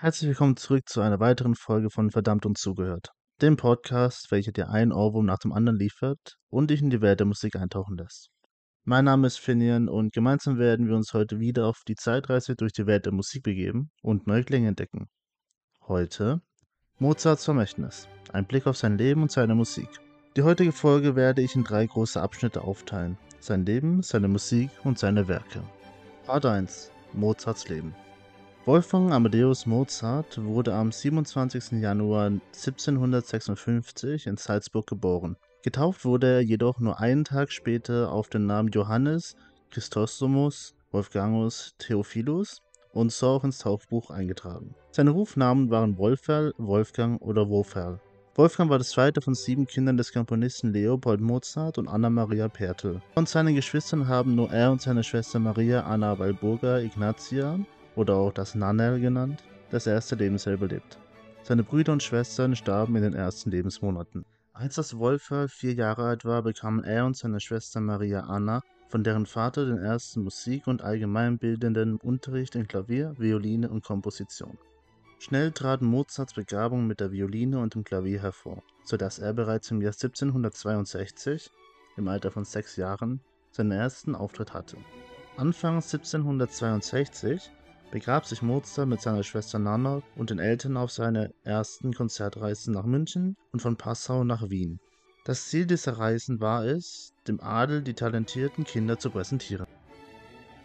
Herzlich willkommen zurück zu einer weiteren Folge von Verdammt und Zugehört, dem Podcast, welcher dir einen Ohrwurm nach dem anderen liefert und dich in die Welt der Musik eintauchen lässt. Mein Name ist Finian und gemeinsam werden wir uns heute wieder auf die Zeitreise durch die Welt der Musik begeben und neue Klänge entdecken. Heute Mozarts Vermächtnis, ein Blick auf sein Leben und seine Musik. Die heutige Folge werde ich in drei große Abschnitte aufteilen. Sein Leben, seine Musik und seine Werke. Part 1 Mozarts Leben Wolfgang Amadeus Mozart wurde am 27. Januar 1756 in Salzburg geboren. Getauft wurde er jedoch nur einen Tag später auf den Namen Johannes Chrysostomus Wolfgangus Theophilus und so auch ins Taufbuch eingetragen. Seine Rufnamen waren Wolferl, Wolfgang oder Woferl. Wolfgang war das zweite von sieben Kindern des Komponisten Leopold Mozart und Anna Maria Pertl. Von seinen Geschwistern haben nur er und seine Schwester Maria Anna Walburga Ignatia oder auch das Nannel genannt, das erste Lebensjahr überlebt. Seine Brüder und Schwestern starben in den ersten Lebensmonaten. Als das Wolfer vier Jahre alt war, bekamen er und seine Schwester Maria Anna von deren Vater den ersten Musik- und allgemeinbildenden Unterricht in Klavier, Violine und Komposition. Schnell traten Mozarts Begabung mit der Violine und dem Klavier hervor, so dass er bereits im Jahr 1762, im Alter von sechs Jahren, seinen ersten Auftritt hatte. Anfang 1762 begab sich Mozart mit seiner Schwester Nana und den Eltern auf seine ersten Konzertreisen nach München und von Passau nach Wien. Das Ziel dieser Reisen war es, dem Adel die talentierten Kinder zu präsentieren.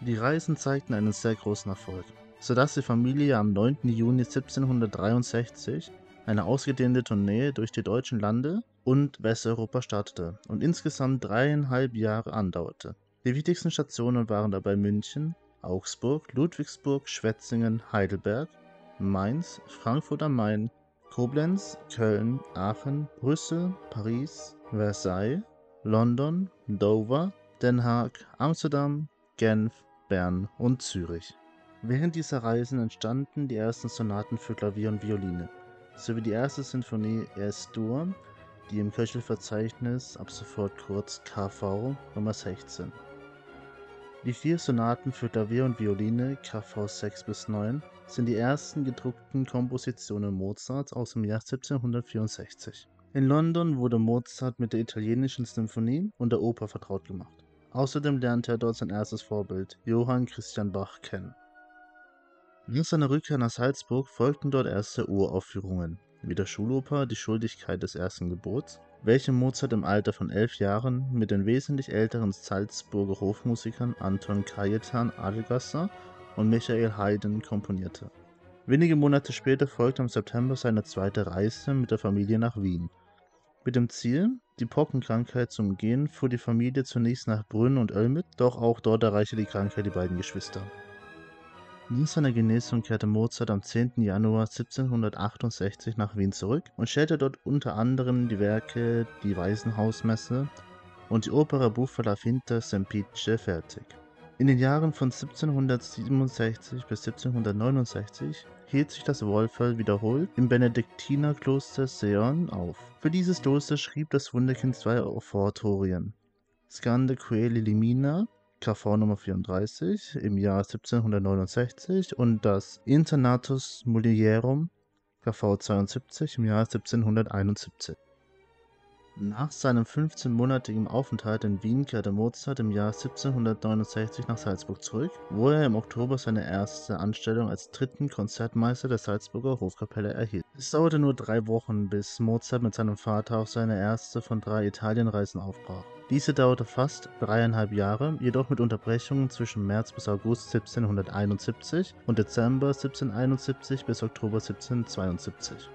Die Reisen zeigten einen sehr großen Erfolg sodass die Familie am 9. Juni 1763 eine ausgedehnte Tournee durch die deutschen Lande und Westeuropa startete und insgesamt dreieinhalb Jahre andauerte. Die wichtigsten Stationen waren dabei München, Augsburg, Ludwigsburg, Schwetzingen, Heidelberg, Mainz, Frankfurt am Main, Koblenz, Köln, Aachen, Brüssel, Paris, Versailles, London, Dover, Den Haag, Amsterdam, Genf, Bern und Zürich. Während dieser Reisen entstanden die ersten Sonaten für Klavier und Violine, sowie die erste Sinfonie Es-Dur, die im Köchelverzeichnis ab sofort kurz KV Nummer 16. Die vier Sonaten für Klavier und Violine KV 6 bis 9 sind die ersten gedruckten Kompositionen Mozarts aus dem Jahr 1764. In London wurde Mozart mit der italienischen Symphonie und der Oper vertraut gemacht. Außerdem lernte er dort sein erstes Vorbild, Johann Christian Bach, kennen. Nach seiner Rückkehr nach Salzburg folgten dort erste Uraufführungen, wie der Schuloper Die Schuldigkeit des ersten Gebots, welche Mozart im Alter von elf Jahren mit den wesentlich älteren Salzburger Hofmusikern Anton Cajetan Adelgasser und Michael Haydn komponierte. Wenige Monate später folgte im September seine zweite Reise mit der Familie nach Wien. Mit dem Ziel, die Pockenkrankheit zu umgehen, fuhr die Familie zunächst nach Brünn und Ölmit, doch auch dort erreichte die Krankheit die beiden Geschwister. Nach seiner Genesung kehrte Mozart am 10. Januar 1768 nach Wien zurück und stellte dort unter anderem die Werke Die Waisenhausmesse und die Opera Buffa la Finta Semplice fertig. In den Jahren von 1767 bis 1769 hielt sich das Wolferl wiederholt im Benediktinerkloster Seon auf. Für dieses Kloster schrieb das Wunderkind zwei Oratorien. Scande Coeli Limina KV Nummer 34 im Jahr 1769 und das Internatus Mulierum KV 72 im Jahr 1771. Nach seinem 15-monatigen Aufenthalt in Wien kehrte Mozart im Jahr 1769 nach Salzburg zurück, wo er im Oktober seine erste Anstellung als dritten Konzertmeister der Salzburger Hofkapelle erhielt. Es dauerte nur drei Wochen, bis Mozart mit seinem Vater auf seine erste von drei Italienreisen aufbrach. Diese dauerte fast dreieinhalb Jahre, jedoch mit Unterbrechungen zwischen März bis August 1771 und Dezember 1771 bis Oktober 1772.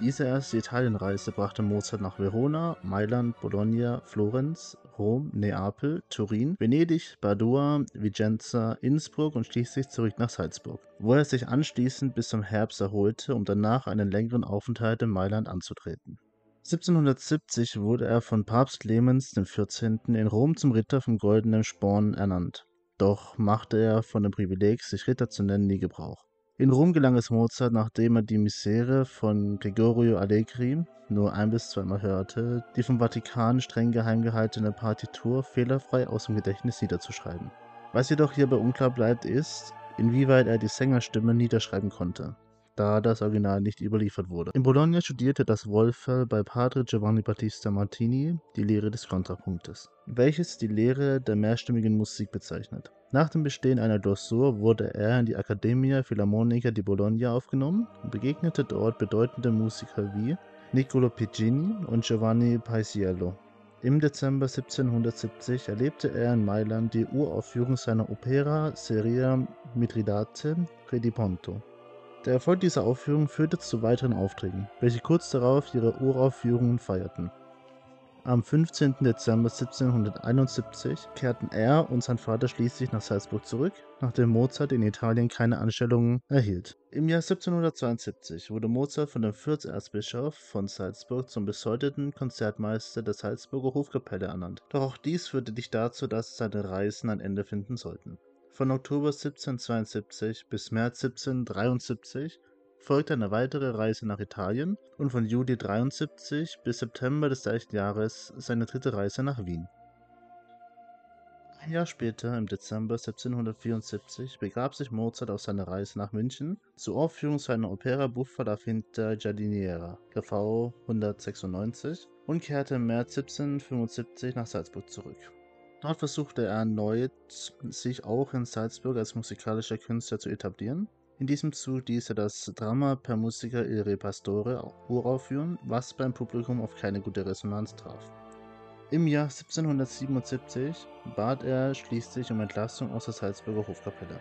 Diese erste Italienreise brachte Mozart nach Verona, Mailand, Bologna, Florenz, Rom, Neapel, Turin, Venedig, Padua, Vicenza, Innsbruck und schließlich zurück nach Salzburg, wo er sich anschließend bis zum Herbst erholte, um danach einen längeren Aufenthalt in Mailand anzutreten. 1770 wurde er von Papst Clemens XIV. in Rom zum Ritter vom Goldenen Sporn ernannt, doch machte er von dem Privileg, sich Ritter zu nennen, nie Gebrauch. In Rom gelang es Mozart, nachdem er die Misere von Gregorio Allegri nur ein bis zweimal hörte, die vom Vatikan streng geheim gehaltene Partitur fehlerfrei aus dem Gedächtnis niederzuschreiben. Was jedoch hierbei unklar bleibt, ist, inwieweit er die Sängerstimme niederschreiben konnte, da das Original nicht überliefert wurde. In Bologna studierte das Wolfer bei Padre Giovanni Battista Martini die Lehre des Kontrapunktes, welches die Lehre der mehrstimmigen Musik bezeichnet. Nach dem Bestehen einer Dossur wurde er in die Accademia Filarmonica di Bologna aufgenommen und begegnete dort bedeutende Musiker wie Niccolo Piccini und Giovanni Paisiello. Im Dezember 1770 erlebte er in Mailand die Uraufführung seiner Opera seria Mithridate Re di Ponto. Der Erfolg dieser Aufführung führte zu weiteren Aufträgen, welche kurz darauf ihre Uraufführungen feierten. Am 15. Dezember 1771 kehrten er und sein Vater schließlich nach Salzburg zurück, nachdem Mozart in Italien keine Anstellungen erhielt. Im Jahr 1772 wurde Mozart von dem Fürsterzbischof von Salzburg zum besoldeten Konzertmeister der Salzburger Hofkapelle ernannt. Doch auch dies führte nicht dazu, dass seine Reisen ein Ende finden sollten. Von Oktober 1772 bis März 1773 folgte eine weitere Reise nach Italien und von Juli 73 bis September des gleichen Jahres seine dritte Reise nach Wien. Ein Jahr später, im Dezember 1774, begab sich Mozart auf seine Reise nach München zur Aufführung seiner Opera Buffa la Finta Giardiniera, KV 196, und kehrte im März 1775 nach Salzburg zurück. Dort versuchte er erneut, sich auch in Salzburg als musikalischer Künstler zu etablieren in diesem Zug ließ er das Drama per Musica il Re Pastore uraufführen, was beim Publikum auf keine gute Resonanz traf. Im Jahr 1777 bat er schließlich um Entlassung aus der Salzburger Hofkapelle.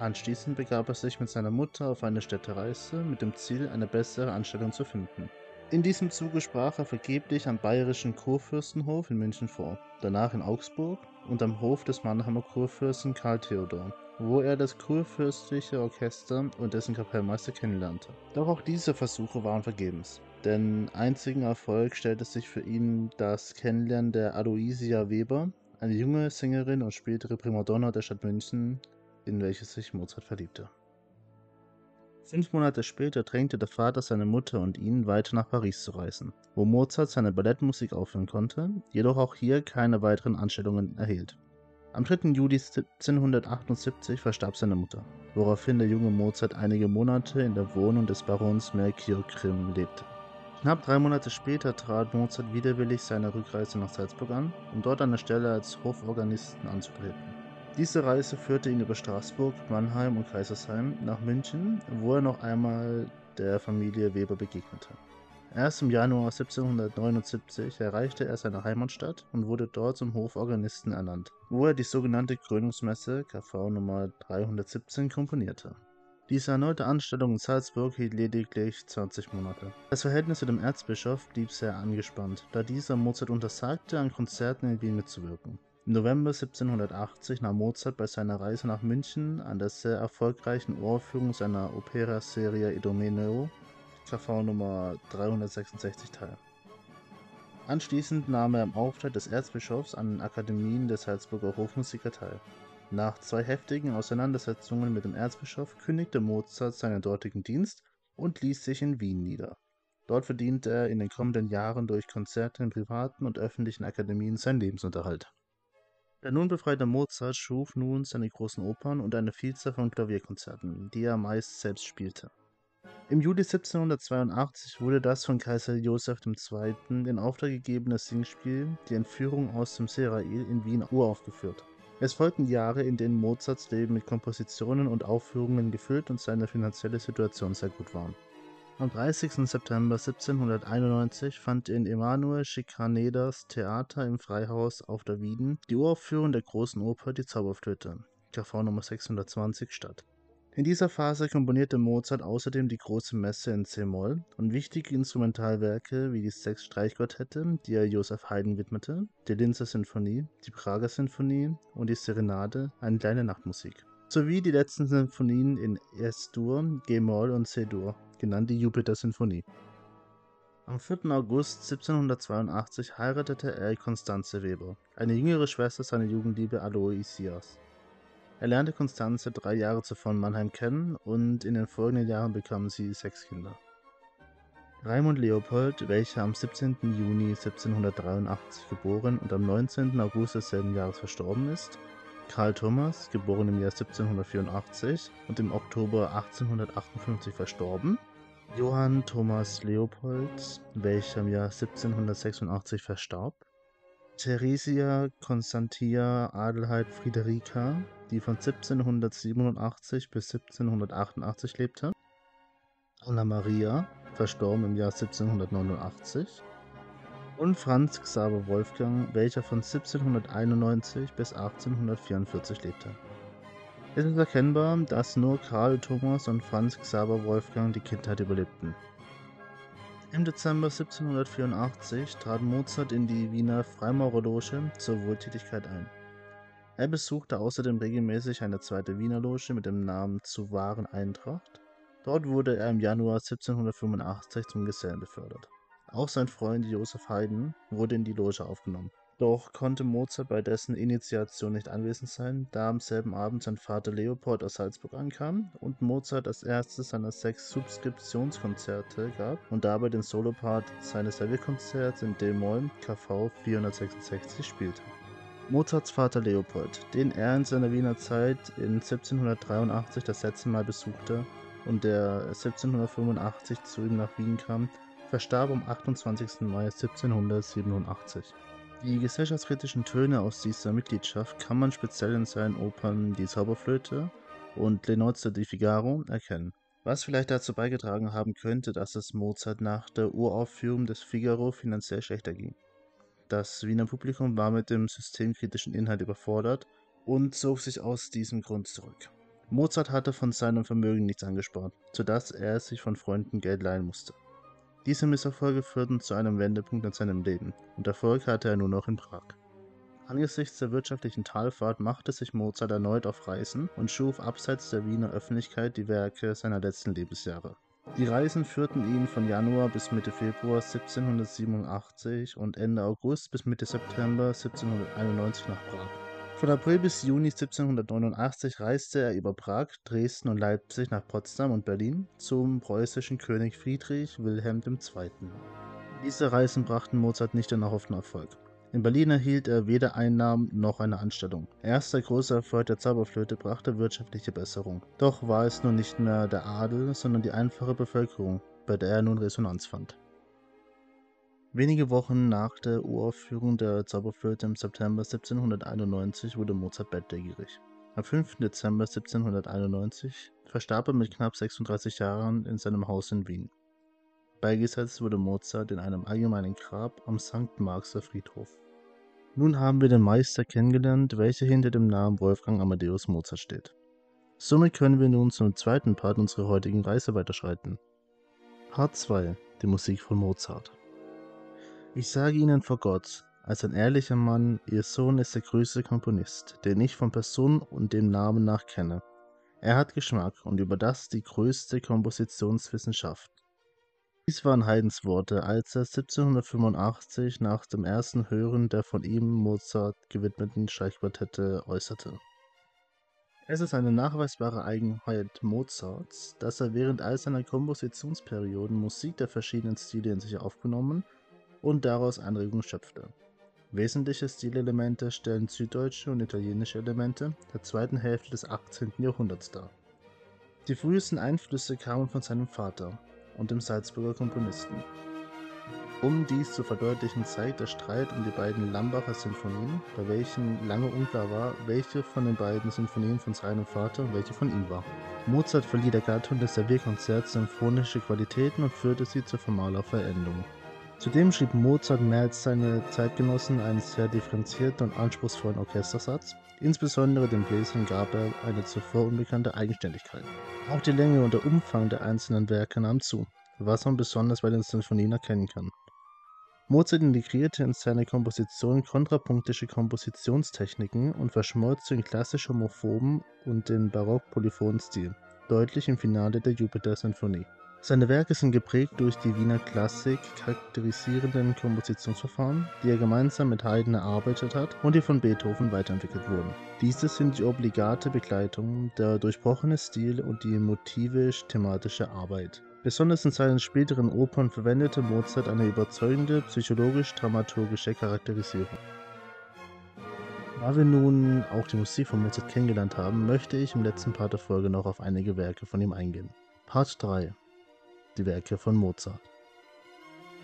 Anschließend begab er sich mit seiner Mutter auf eine Städtereise mit dem Ziel, eine bessere Anstellung zu finden. In diesem Zuge sprach er vergeblich am Bayerischen Kurfürstenhof in München vor, danach in Augsburg und am Hof des Mannheimer Kurfürsten Karl Theodor wo er das kurfürstliche Orchester und dessen Kapellmeister kennenlernte. Doch auch diese Versuche waren vergebens. Denn einzigen Erfolg stellte sich für ihn das Kennenlernen der Aloysia Weber, eine junge Sängerin und spätere Primadonna der Stadt München, in welche sich Mozart verliebte. Fünf Monate später drängte der Vater seine Mutter und ihn, weiter nach Paris zu reisen, wo Mozart seine Ballettmusik aufführen konnte, jedoch auch hier keine weiteren Anstellungen erhielt. Am 3. Juli 1778 verstarb seine Mutter, woraufhin der junge Mozart einige Monate in der Wohnung des Barons Melchior Grimm lebte. Knapp drei Monate später trat Mozart widerwillig seine Rückreise nach Salzburg an, um dort eine Stelle als Hoforganisten anzutreten. Diese Reise führte ihn über Straßburg, Mannheim und Kaisersheim nach München, wo er noch einmal der Familie Weber begegnete. Erst im Januar 1779 erreichte er seine Heimatstadt und wurde dort zum Hoforganisten ernannt, wo er die sogenannte Krönungsmesse KV Nummer 317 komponierte. Diese erneute Anstellung in Salzburg hielt lediglich 20 Monate. Das Verhältnis zu dem Erzbischof blieb sehr angespannt, da dieser Mozart untersagte, an Konzerten in Wien mitzuwirken. Im November 1780 nahm Mozart bei seiner Reise nach München an der sehr erfolgreichen Uraufführung seiner Opera-Serie Idomeneo KV Nummer 366 teil. Anschließend nahm er im Auftrag des Erzbischofs an den Akademien der Salzburger Hofmusiker teil. Nach zwei heftigen Auseinandersetzungen mit dem Erzbischof kündigte Mozart seinen dortigen Dienst und ließ sich in Wien nieder. Dort verdiente er in den kommenden Jahren durch Konzerte in privaten und öffentlichen Akademien seinen Lebensunterhalt. Der nun befreite Mozart schuf nun seine großen Opern und eine Vielzahl von Klavierkonzerten, die er meist selbst spielte. Im Juli 1782 wurde das von Kaiser Joseph II. in Auftrag gegebene Singspiel Die Entführung aus dem Serail in Wien uraufgeführt. Es folgten Jahre, in denen Mozarts Leben mit Kompositionen und Aufführungen gefüllt und seine finanzielle Situation sehr gut war. Am 30. September 1791 fand in Emanuel Schikaneders Theater im Freihaus auf der Wieden die Uraufführung der großen Oper Die Zauberflöte, KV Nummer 620, statt. In dieser Phase komponierte Mozart außerdem die Große Messe in c-Moll und wichtige Instrumentalwerke wie die sechs Streichquartette, die er Joseph Haydn widmete, die Linzer Sinfonie, die Prager Sinfonie und die Serenade, eine kleine Nachtmusik, sowie die letzten Sinfonien in S-Dur, G-Moll und C-Dur, genannt die Jupiter-Sinfonie. Am 4. August 1782 heiratete er Constanze Weber, eine jüngere Schwester seiner Jugendliebe Aloysias. Er lernte Constanze drei Jahre zuvor in Mannheim kennen und in den folgenden Jahren bekamen sie sechs Kinder. Raimund Leopold, welcher am 17. Juni 1783 geboren und am 19. August desselben Jahres verstorben ist, Karl Thomas, geboren im Jahr 1784 und im Oktober 1858 verstorben. Johann Thomas Leopold, welcher im Jahr 1786 verstarb. Theresia Constantia Adelheid Friederika, die von 1787 bis 1788 lebte. Anna Maria, verstorben im Jahr 1789 und Franz Xaver Wolfgang, welcher von 1791 bis 1844 lebte. Es ist erkennbar, dass nur Karl Thomas und Franz Xaver Wolfgang die Kindheit überlebten. Im Dezember 1784 trat Mozart in die Wiener Freimaurerloge zur Wohltätigkeit ein. Er besuchte außerdem regelmäßig eine zweite Wiener Loge mit dem Namen Zu wahren Eintracht. Dort wurde er im Januar 1785 zum Gesellen befördert. Auch sein Freund Joseph Haydn wurde in die Loge aufgenommen. Doch konnte Mozart bei dessen Initiation nicht anwesend sein, da am selben Abend sein Vater Leopold aus Salzburg ankam und Mozart als erstes seiner sechs Subskriptionskonzerte gab und dabei den Solopart seines Klavierkonzerts in D-Moll KV 466 spielte. Mozarts Vater Leopold, den er in seiner Wiener Zeit in 1783 das letzte Mal besuchte und der 1785 zu ihm nach Wien kam, verstarb am 28. Mai 1787. Die gesellschaftskritischen Töne aus dieser Mitgliedschaft kann man speziell in seinen Opern Die Zauberflöte und Le Nozze di Figaro erkennen, was vielleicht dazu beigetragen haben könnte, dass es Mozart nach der Uraufführung des Figaro finanziell schlechter ging. Das Wiener Publikum war mit dem systemkritischen Inhalt überfordert und zog sich aus diesem Grund zurück. Mozart hatte von seinem Vermögen nichts angespart, sodass er sich von Freunden Geld leihen musste. Diese Misserfolge führten zu einem Wendepunkt in seinem Leben, und Erfolg hatte er nur noch in Prag. Angesichts der wirtschaftlichen Talfahrt machte sich Mozart erneut auf Reisen und schuf abseits der Wiener Öffentlichkeit die Werke seiner letzten Lebensjahre. Die Reisen führten ihn von Januar bis Mitte Februar 1787 und Ende August bis Mitte September 1791 nach Prag. Von April bis Juni 1789 reiste er über Prag, Dresden und Leipzig nach Potsdam und Berlin zum preußischen König Friedrich Wilhelm II. Diese Reisen brachten Mozart nicht den erhofften Erfolg. In Berlin erhielt er weder Einnahmen noch eine Anstellung. Erst der große Erfolg der Zauberflöte brachte wirtschaftliche Besserung. Doch war es nun nicht mehr der Adel, sondern die einfache Bevölkerung, bei der er nun Resonanz fand. Wenige Wochen nach der Uraufführung der Zauberflöte im September 1791 wurde Mozart bettlägerig. Am 5. Dezember 1791 verstarb er mit knapp 36 Jahren in seinem Haus in Wien. Beigesetzt wurde Mozart in einem allgemeinen Grab am St. Marxer Friedhof. Nun haben wir den Meister kennengelernt, welcher hinter dem Namen Wolfgang Amadeus Mozart steht. Somit können wir nun zum zweiten Part unserer heutigen Reise weiterschreiten. Part 2 Die Musik von Mozart ich sage Ihnen vor Gott, als ein ehrlicher Mann, Ihr Sohn ist der größte Komponist, den ich von Person und dem Namen nach kenne. Er hat Geschmack und über das die größte Kompositionswissenschaft. Dies waren Haydns Worte, als er 1785 nach dem ersten Hören der von ihm Mozart gewidmeten Streichquartette äußerte. Es ist eine nachweisbare Eigenheit Mozarts, dass er während all seiner Kompositionsperioden Musik der verschiedenen Stile in sich aufgenommen und daraus Anregungen schöpfte. Wesentliche Stilelemente stellen süddeutsche und italienische Elemente der zweiten Hälfte des 18. Jahrhunderts dar. Die frühesten Einflüsse kamen von seinem Vater und dem Salzburger Komponisten. Um dies zu verdeutlichen, zeigt der Streit um die beiden Lambacher Sinfonien, bei welchen lange unklar war, welche von den beiden Sinfonien von seinem Vater und welche von ihm war. Mozart verlieh der Gattung des Servierkonzerts symphonische Qualitäten und führte sie zur formaler Verendung. Zudem schrieb Mozart mehr als seine Zeitgenossen einen sehr differenzierten und anspruchsvollen Orchestersatz, insbesondere den Bläsern gab er eine zuvor unbekannte Eigenständigkeit. Auch die Länge und der Umfang der einzelnen Werke nahm zu, was man besonders bei den Sinfonien erkennen kann. Mozart integrierte in seine Komposition kontrapunktische Kompositionstechniken und verschmolz den klassisch homophoben und den barock-polyphonen Stil, deutlich im Finale der Jupiter-Sinfonie. Seine Werke sind geprägt durch die Wiener Klassik charakterisierenden Kompositionsverfahren, die er gemeinsam mit Haydn erarbeitet hat und die von Beethoven weiterentwickelt wurden. Diese sind die obligate Begleitung, der durchbrochene Stil und die motivisch-thematische Arbeit. Besonders in seinen späteren Opern verwendete Mozart eine überzeugende psychologisch-dramaturgische Charakterisierung. Da wir nun auch die Musik von Mozart kennengelernt haben, möchte ich im letzten Part der Folge noch auf einige Werke von ihm eingehen. Part 3 Die Werke von Mozart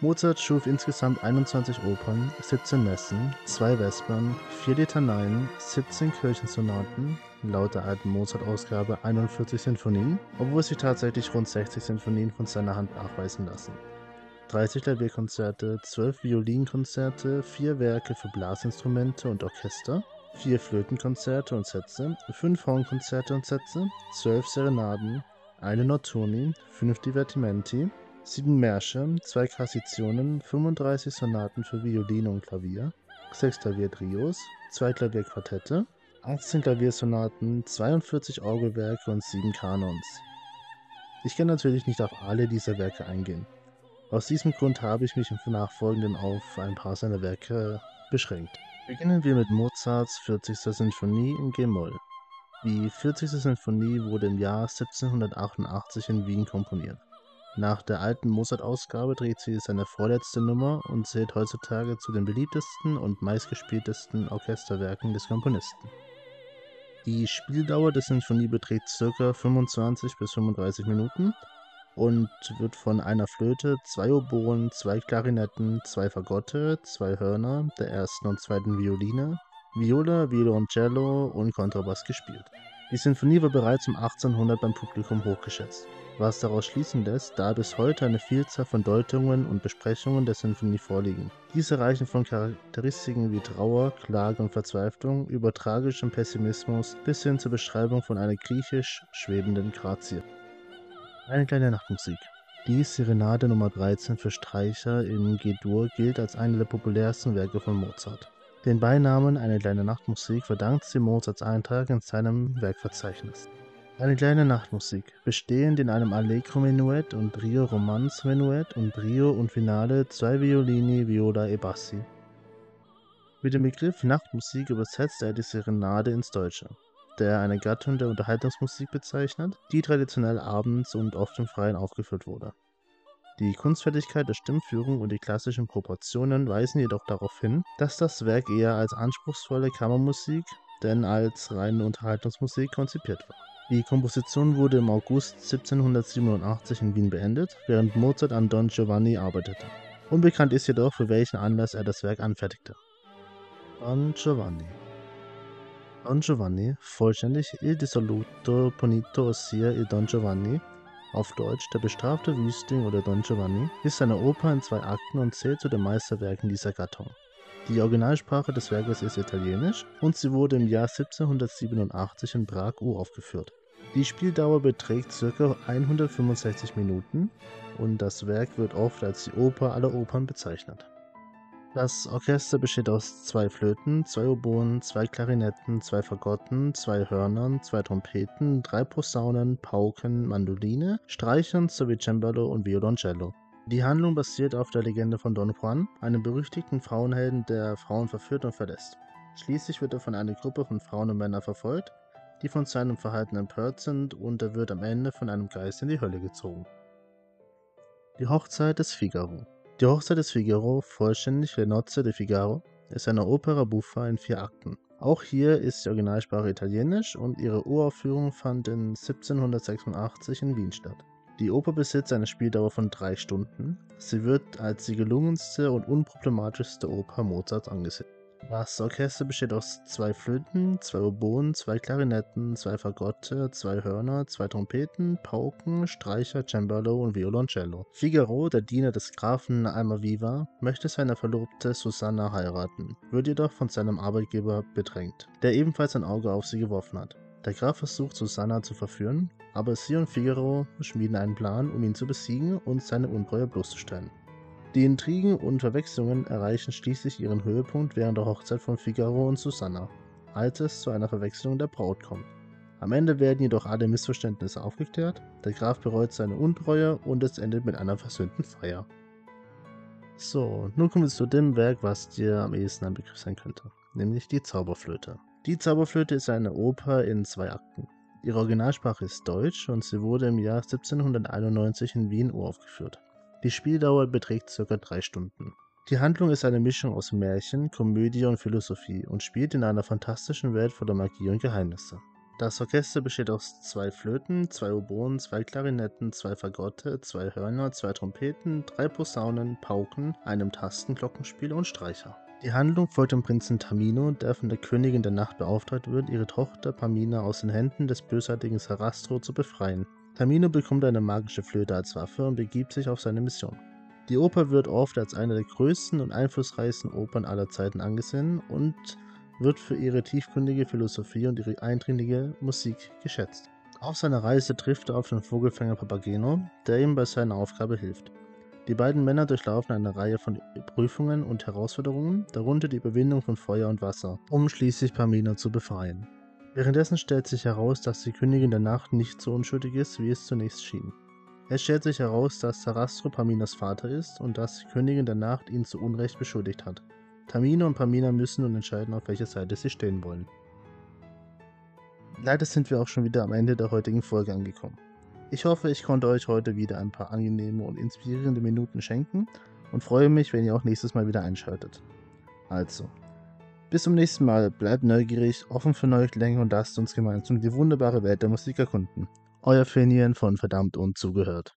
Mozart schuf insgesamt 21 Opern, 17 Messen, 2 Vespern, 4 Litaneien, 17 Kirchensonaten, laut der alten Mozart-Ausgabe 41 Sinfonien, obwohl sich tatsächlich rund 60 Sinfonien von seiner Hand nachweisen lassen. 30 Klavierkonzerte, 12 Violinkonzerte, 4 Werke für Blasinstrumente und Orchester, 4 Flötenkonzerte und Sätze, 5 Hornkonzerte und Sätze, 12 Serenaden, eine Notturni, 5 Divertimenti, 7 Märsche, 2 Kassitionen, 35 Sonaten für Violine und Klavier, 6 Klaviertrios, 2 Klavierquartette, 18 Klaviersonaten, 42 Orgelwerke und 7 Kanons. Ich kann natürlich nicht auf alle dieser Werke eingehen. Aus diesem Grund habe ich mich im Nachfolgenden auf ein paar seiner Werke beschränkt. Beginnen wir mit Mozarts 40. Sinfonie in G-Moll. Die 40. Sinfonie wurde im Jahr 1788 in Wien komponiert. Nach der alten Mozart-Ausgabe dreht sie seine vorletzte Nummer und zählt heutzutage zu den beliebtesten und meistgespieltesten Orchesterwerken des Komponisten. Die Spieldauer der Sinfonie beträgt ca. 25 bis 35 Minuten und wird von einer Flöte, zwei Oboen, zwei Klarinetten, zwei Fagotte, zwei Hörner, der ersten und zweiten Violine, Viola, Violoncello und Kontrabass gespielt. Die Sinfonie war bereits um 1800 beim Publikum hochgeschätzt, was daraus schließen lässt, da bis heute eine Vielzahl von Deutungen und Besprechungen der Sinfonie vorliegen. Diese reichen von Charakteristiken wie Trauer, Klage und Verzweiflung über tragischem Pessimismus bis hin zur Beschreibung von einer griechisch schwebenden Grazie. Eine kleine Nachtmusik. Die Serenade Nummer 13 für Streicher in G-Dur gilt als eine der populärsten Werke von Mozart. Den Beinamen Eine kleine Nachtmusik verdankt sie Mozarts Eintrag in seinem Werkverzeichnis. Eine kleine Nachtmusik, bestehend in einem Allegro-Menuett und Brio-Romanz-Menuett und Brio und Finale zwei Violini, Viola e Bassi. Mit dem Begriff Nachtmusik übersetzt er die Serenade ins Deutsche der eine Gattung der Unterhaltungsmusik bezeichnet, die traditionell abends und oft im Freien aufgeführt wurde. Die Kunstfertigkeit der Stimmführung und die klassischen Proportionen weisen jedoch darauf hin, dass das Werk eher als anspruchsvolle Kammermusik denn als reine Unterhaltungsmusik konzipiert war. Die Komposition wurde im August 1787 in Wien beendet, während Mozart an Don Giovanni arbeitete. Unbekannt ist jedoch, für welchen Anlass er das Werk anfertigte. Don Giovanni Don Giovanni, vollständig Il dissoluto Ponito ossia Il Don Giovanni, auf Deutsch Der bestrafte Wüstling oder Don Giovanni, ist eine Oper in zwei Akten und zählt zu den Meisterwerken dieser Gattung. Die Originalsprache des Werkes ist Italienisch und sie wurde im Jahr 1787 in Prag uraufgeführt. Die Spieldauer beträgt ca. 165 Minuten und das Werk wird oft als die Oper aller Opern bezeichnet. Das Orchester besteht aus zwei Flöten, zwei Oboen, zwei Klarinetten, zwei Fagotten, zwei Hörnern, zwei Trompeten, drei Posaunen, Pauken, Mandoline, Streichern sowie Cembalo und Violoncello. Die Handlung basiert auf der Legende von Don Juan, einem berüchtigten Frauenhelden, der Frauen verführt und verlässt. Schließlich wird er von einer Gruppe von Frauen und Männern verfolgt, die von seinem Verhalten empört sind und er wird am Ende von einem Geist in die Hölle gezogen. Die Hochzeit des Figaro die Hochzeit des Figaro, vollständig Le Nozze de Figaro, ist eine Opera buffa in vier Akten. Auch hier ist die Originalsprache Italienisch und ihre Uraufführung fand in 1786 in Wien statt. Die Oper besitzt eine Spieldauer von drei Stunden. Sie wird als die gelungenste und unproblematischste Oper Mozarts angesehen. Das Orchester besteht aus zwei Flöten, zwei Oboen, zwei Klarinetten, zwei Fagotte, zwei Hörner, zwei Trompeten, Pauken, Streicher, Cembalo und Violoncello. Figaro, der Diener des Grafen Almaviva, möchte seine Verlobte Susanna heiraten, wird jedoch von seinem Arbeitgeber bedrängt, der ebenfalls ein Auge auf sie geworfen hat. Der Graf versucht Susanna zu verführen, aber sie und Figaro schmieden einen Plan, um ihn zu besiegen und seine Untreue bloßzustellen. Die Intrigen und Verwechslungen erreichen schließlich ihren Höhepunkt während der Hochzeit von Figaro und Susanna, als es zu einer Verwechslung der Braut kommt. Am Ende werden jedoch alle Missverständnisse aufgeklärt, der Graf bereut seine Untreue und es endet mit einer versöhnten Feier. So, nun kommen wir zu dem Werk, was dir am ehesten ein Begriff sein könnte, nämlich die Zauberflöte. Die Zauberflöte ist eine Oper in zwei Akten. Ihre Originalsprache ist Deutsch und sie wurde im Jahr 1791 in Wien uraufgeführt. Die Spieldauer beträgt ca. 3 Stunden. Die Handlung ist eine Mischung aus Märchen, Komödie und Philosophie und spielt in einer fantastischen Welt voller Magie und Geheimnisse. Das Orchester besteht aus zwei Flöten, zwei Oboen, zwei Klarinetten, zwei Fagotte, zwei Hörner, zwei Trompeten, drei Posaunen, Pauken, einem Tastenglockenspiel und Streicher. Die Handlung folgt dem Prinzen Tamino, der von der Königin der Nacht beauftragt wird, ihre Tochter Pamina aus den Händen des bösartigen Sarastro zu befreien. Tamino bekommt eine magische Flöte als Waffe und begibt sich auf seine Mission. Die Oper wird oft als eine der größten und einflussreichsten Opern aller Zeiten angesehen und wird für ihre tiefgründige Philosophie und ihre eindringliche Musik geschätzt. Auf seiner Reise trifft er auf den Vogelfänger Papageno, der ihm bei seiner Aufgabe hilft. Die beiden Männer durchlaufen eine Reihe von Prüfungen und Herausforderungen, darunter die Überwindung von Feuer und Wasser, um schließlich Pamina zu befreien. Währenddessen stellt sich heraus, dass die Königin der Nacht nicht so unschuldig ist, wie es zunächst schien. Es stellt sich heraus, dass Sarastro Paminas Vater ist und dass die Königin der Nacht ihn zu Unrecht beschuldigt hat. Tamino und Pamina müssen nun entscheiden, auf welcher Seite sie stehen wollen. Leider sind wir auch schon wieder am Ende der heutigen Folge angekommen. Ich hoffe, ich konnte euch heute wieder ein paar angenehme und inspirierende Minuten schenken und freue mich, wenn ihr auch nächstes Mal wieder einschaltet. Also, bis zum nächsten Mal, bleibt neugierig, offen für Neuklänge und lasst uns gemeinsam die wunderbare Welt der Musik erkunden. Euer Finian von Verdammt und Zugehört.